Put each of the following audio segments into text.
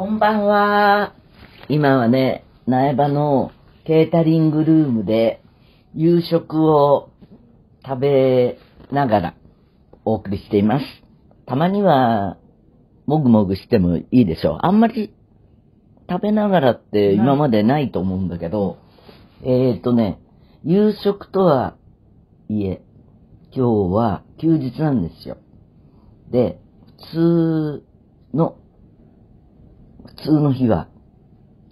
こんばんは。今はね、苗場のケータリングルームで夕食を食べながらお送りしています。たまには、もぐもぐしてもいいでしょう。あんまり食べながらって今までないと思うんだけど、えーとね、夕食とはいえ、今日は休日なんですよ。で、普通の、普通の日は、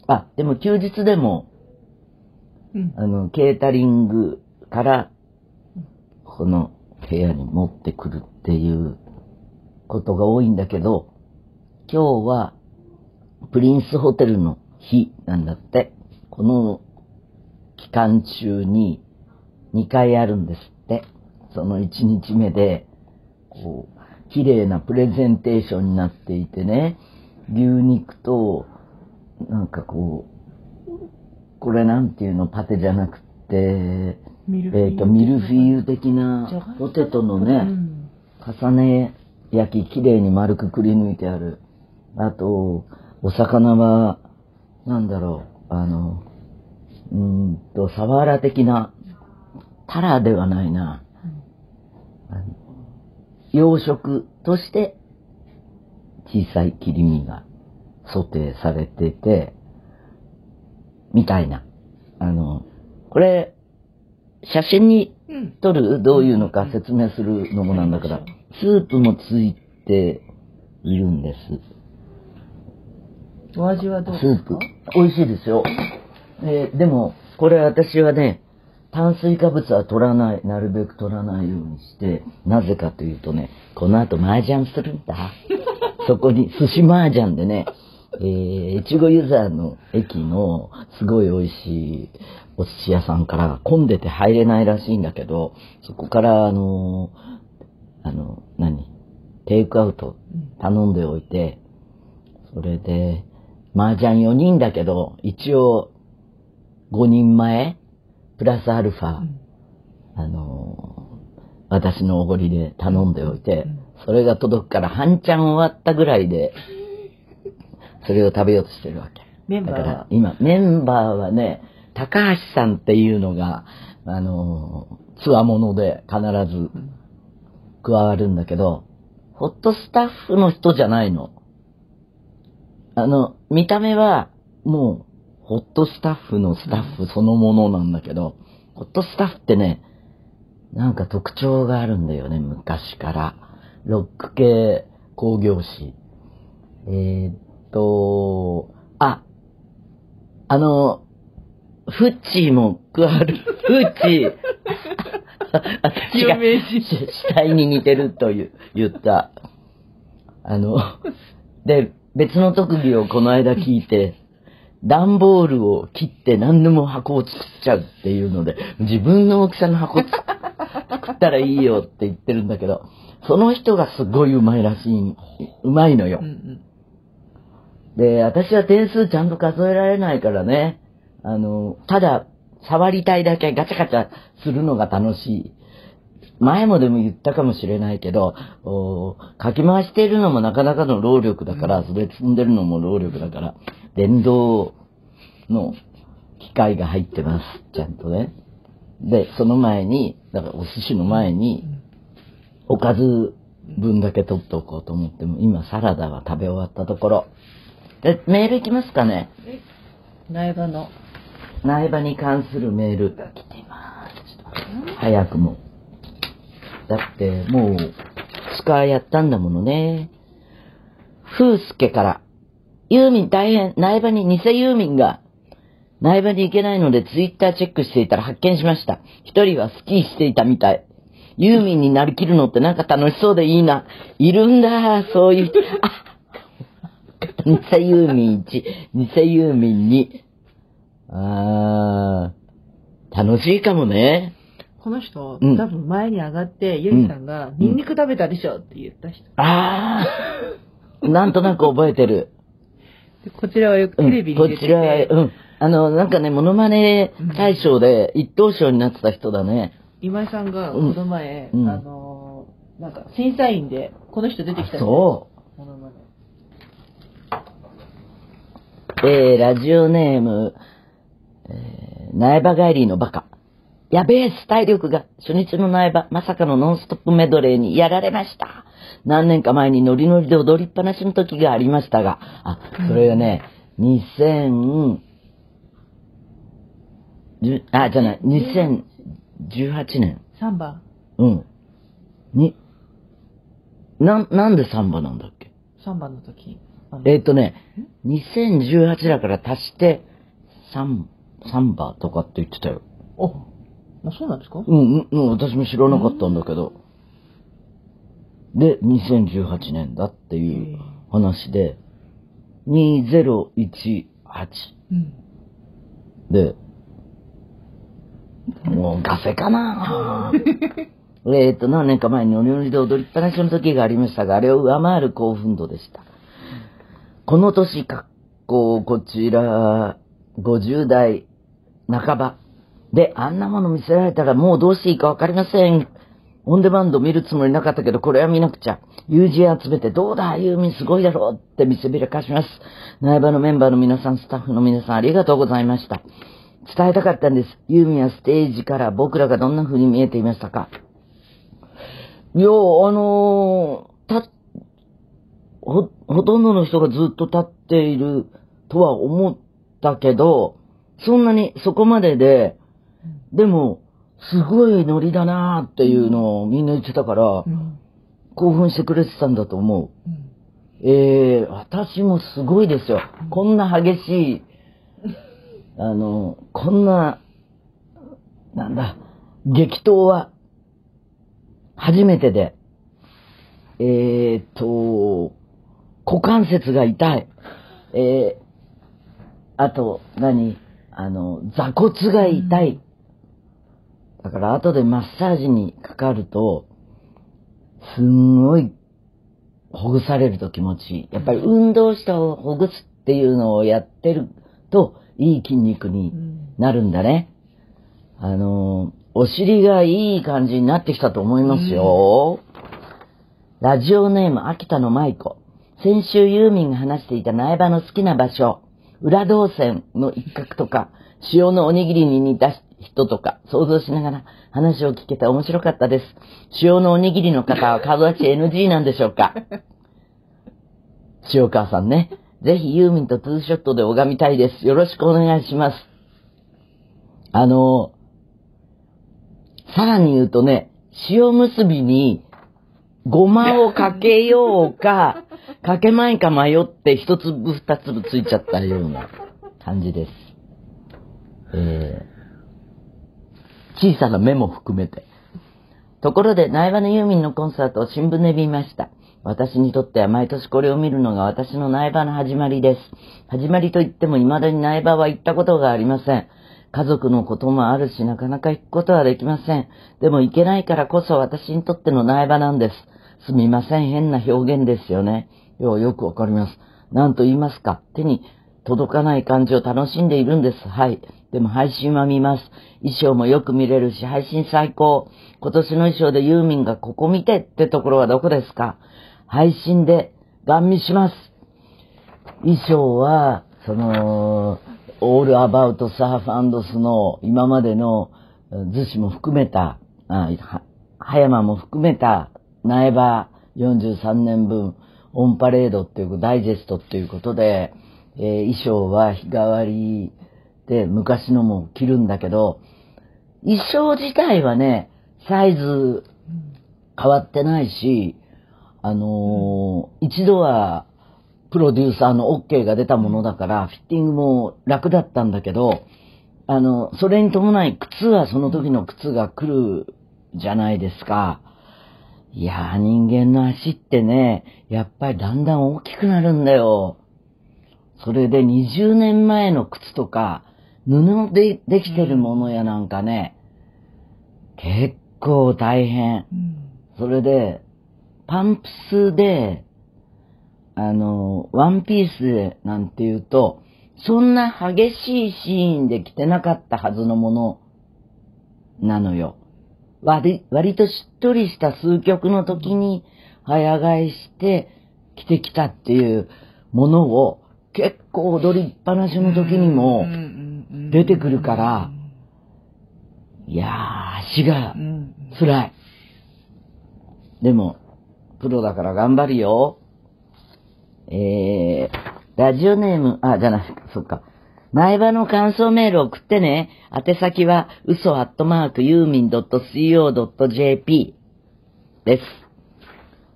あ、でも休日でも、うんあの、ケータリングから、この部屋に持ってくるっていうことが多いんだけど、今日は、プリンスホテルの日なんだって。この期間中に2回あるんですって。その1日目で、こう、綺麗なプレゼンテーションになっていてね、牛肉と、なんかこう、これなんていうの、パテじゃなくて、えっ、と、ミルフィーユ的なポテトのうね、ん重ね焼き、綺麗に丸くくり抜いてある。あと、お魚は、なんだろう、あの、うーんと、サワラ的な、タラではないな。あの養殖として、小さい切り身がソテーされてて、みたいな。あの、これ、写真にうん。撮るどういうのか説明するのもなんだから、スープもついているんです。お味はどうスですか？ープ。美味しいですよ。えーでも、これ私はね、炭水化物は取らない、なるべく取らないようにして、なぜかというとね、この後麻雀するんだ。そこに寿司麻雀でね、えー、越後湯沢の駅のすごい美味しいお寿司屋さんから混んでて入れないらしいんだけど、そこからあのーあの、何？テイクアウト頼んでおいて、それで、麻雀4人だけど、一応5人前、プラスアルファ、うん。あのー私のおごりで頼んでおいてうん、それが届くから半チャン終わったぐらいで、それを食べようとしてるわけ。メンバーは？だから今、メンバーはね、高橋さんっていうのが、あのー、つわもので必ず加わるんだけど、ホットスタッフの人じゃないの。あの、見た目は、もう、ホットスタッフのスタッフそのものなんだけど、ホットスタッフってね、なんか特徴があるんだよね、昔から。ロック系工業誌。えーっと、あ、あの、フッチーも加わる。フッチー。私が死体に似てるという言った。あの、で、別の特技をこの間聞いて、段ボールを切って何でも箱を作っちゃうっていうので、自分の大きさの箱つ作ったらいいよって言ってるんだけど、その人がすごいうまいらしい、うまいのようん。うん。で、私は点数ちゃんと数えられないからね、あの、ただ、触りたいだけガチャガチャするのが楽しい。前もでも言ったかもしれないけど、おかき回しているのもなかなかの労力だから、それ積んでるのも労力だから、電動の機械が入ってます、ちゃんとね。で、その前に、だからお寿司の前に、おかず分だけ取っておこうと思っても、今サラダは食べ終わったところ。で、メールいきますかね？苗場の。苗場に関するメールが来ています。早くも。だって、もう、2日やったんだものね。風助から、ユーミン大変、苗場に偽ユーミンが、苗場に行けないのでツイッターチェックしていたら発見しました。一人はスキーしていたみたい。ユーミンになりきるのってなんか楽しそうでいいな。いるんだ、そういう人。あ偽ユーミン1、偽ユーミン2。あー、楽しいかもね。この人、うん多分前に上がって、ゆりさんが、ニンニク食べたでしょって言った人。あー、なんとなく覚えてる。でこちらはよくテうんレビに出てこちらは、て、うん。あの、なんかね、モノマネ大賞で一等賞になってた人だね。今井さんがこうん。の前、うん。あのーなんか審査員で、この人出てきたそモノマネえー、ラジオネーム、えー、苗場帰りのバカ。やべえ、体力が、初日の苗場、まさかのノンストップメドレーにやられました。何年か前にノリノリで踊りっぱなしの時がありましたが、あ、それがね、2000、じあ、じゃない、2018年。サンバ？うん。に、な、なんでサンバなんだっけ？サンバの時？あのえーっとね、2018だから足して、サン、サンバとかって言ってたよ。あ、あそうなんですか？うん、うん、うん私も知らなかったんだけど。で、2018年だっていう話で、2018うん。で、もうガセかなえっと、何年か前にノリノリで踊りっぱなしの時がありましたが、あれを上回る興奮度でした。この年、かっこ、こちら、50代半ば。で、あんなもの見せられたらもうどうしていいかわかりません。オンデマンド見るつもりなかったけど、これは見なくちゃ。友人集めて、どうだ、ユーミンすごいだろうって見せびらかします。苗場のメンバーの皆さん、スタッフの皆さん、ありがとうございました。伝えたかったんです。ユーミンはステージから僕らがどんな風に見えていましたか？いや、あのーた、ほ、ほとんどの人がずっと立っているとは思ったけど、そんなにそこまでで、でも、すごいノリだなーっていうのをみんな言ってたからう、ん。興奮してくれてたんだと思う。うん。ええ私もすごいですよ。こんな激しい、あの、こんな、なんだ、激闘は、初めてで、えーっと、股関節が痛い。えー、あと、何あの、座骨が痛い。だから後でマッサージにかかると、すんごいほぐされると気持ちいい。やっぱり運動したをほぐすっていうのをやってると、いい筋肉にうん。なるんだね。あの、お尻がいい感じになってきたと思いますよ。ラジオネーム、秋田の舞子。先週ユーミンが話していた苗場の好きな場所、裏動線の一角とか、塩のおにぎりに似た人とか、想像しながら話を聞けて面白かったです。塩のおにぎりの方は顔出し NG なんでしょうか 塩川さんね。ぜひユーミンとツーショットで拝みたいです。よろしくお願いします。あの、さらに言うとね、塩結びにごまをかけようか、かけまいか迷って一粒二粒ついちゃったような感じです。えー、小さな目も含めて。ところで、苗場のユーミンのコンサートを新聞で見ました。私にとっては毎年これを見るのが私の苗場の始まりです。始まりといっても未だに苗場は行ったことがありません。家族のこともあるし、なかなか行くことはできません。でも行けないからこそ私にとっての苗場なんです。すみません、変な表現ですよね。よ、よくわかります。何と言いますか。手に届かない感じを楽しんでいるんです。はい。でも配信は見ます。衣装もよく見れるし、配信最高。今年の衣装でユーミンがここ見てってところはどこですか？配信でガン見します。衣装は、その、オールアバウトサーフスの今までの図紙も含めた、あは葉山も含めた苗場43年分オンパレードっていうダイジェストっていうことで、えー衣装は日替わりで昔のも着るんだけど、衣装自体はね、サイズ変わってないし、あのー一度はプロデューサーの OK が出たものだから、フィッティングも楽だったんだけど、あの、それに伴い靴はその時の靴が来るじゃないですか。いやー、人間の足ってね、やっぱりだんだん大きくなるんだよ。それで20年前の靴とか、布でできてるものやなんかね、結構大変。うん。それで、パンプスで、あの、ワンピースでなんて言うと、そんな激しいシーンで着てなかったはずのものなのよ。割割としっとりした数曲の時に早替えして着てきたっていうものを結構踊りっぱなしの時にも出てくるから、いやー、足がうん辛い。でも、プロだから頑張るよ。えー、ラジオネーム、あ、じゃない、そっか。前場の感想メール送ってね。宛先は、嘘アットマークユーミン .co.jp です。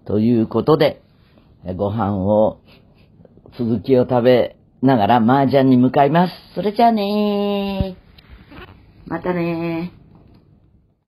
ということで、ご飯を、続きを食べながら麻雀に向かいます。それじゃあねー。またねー。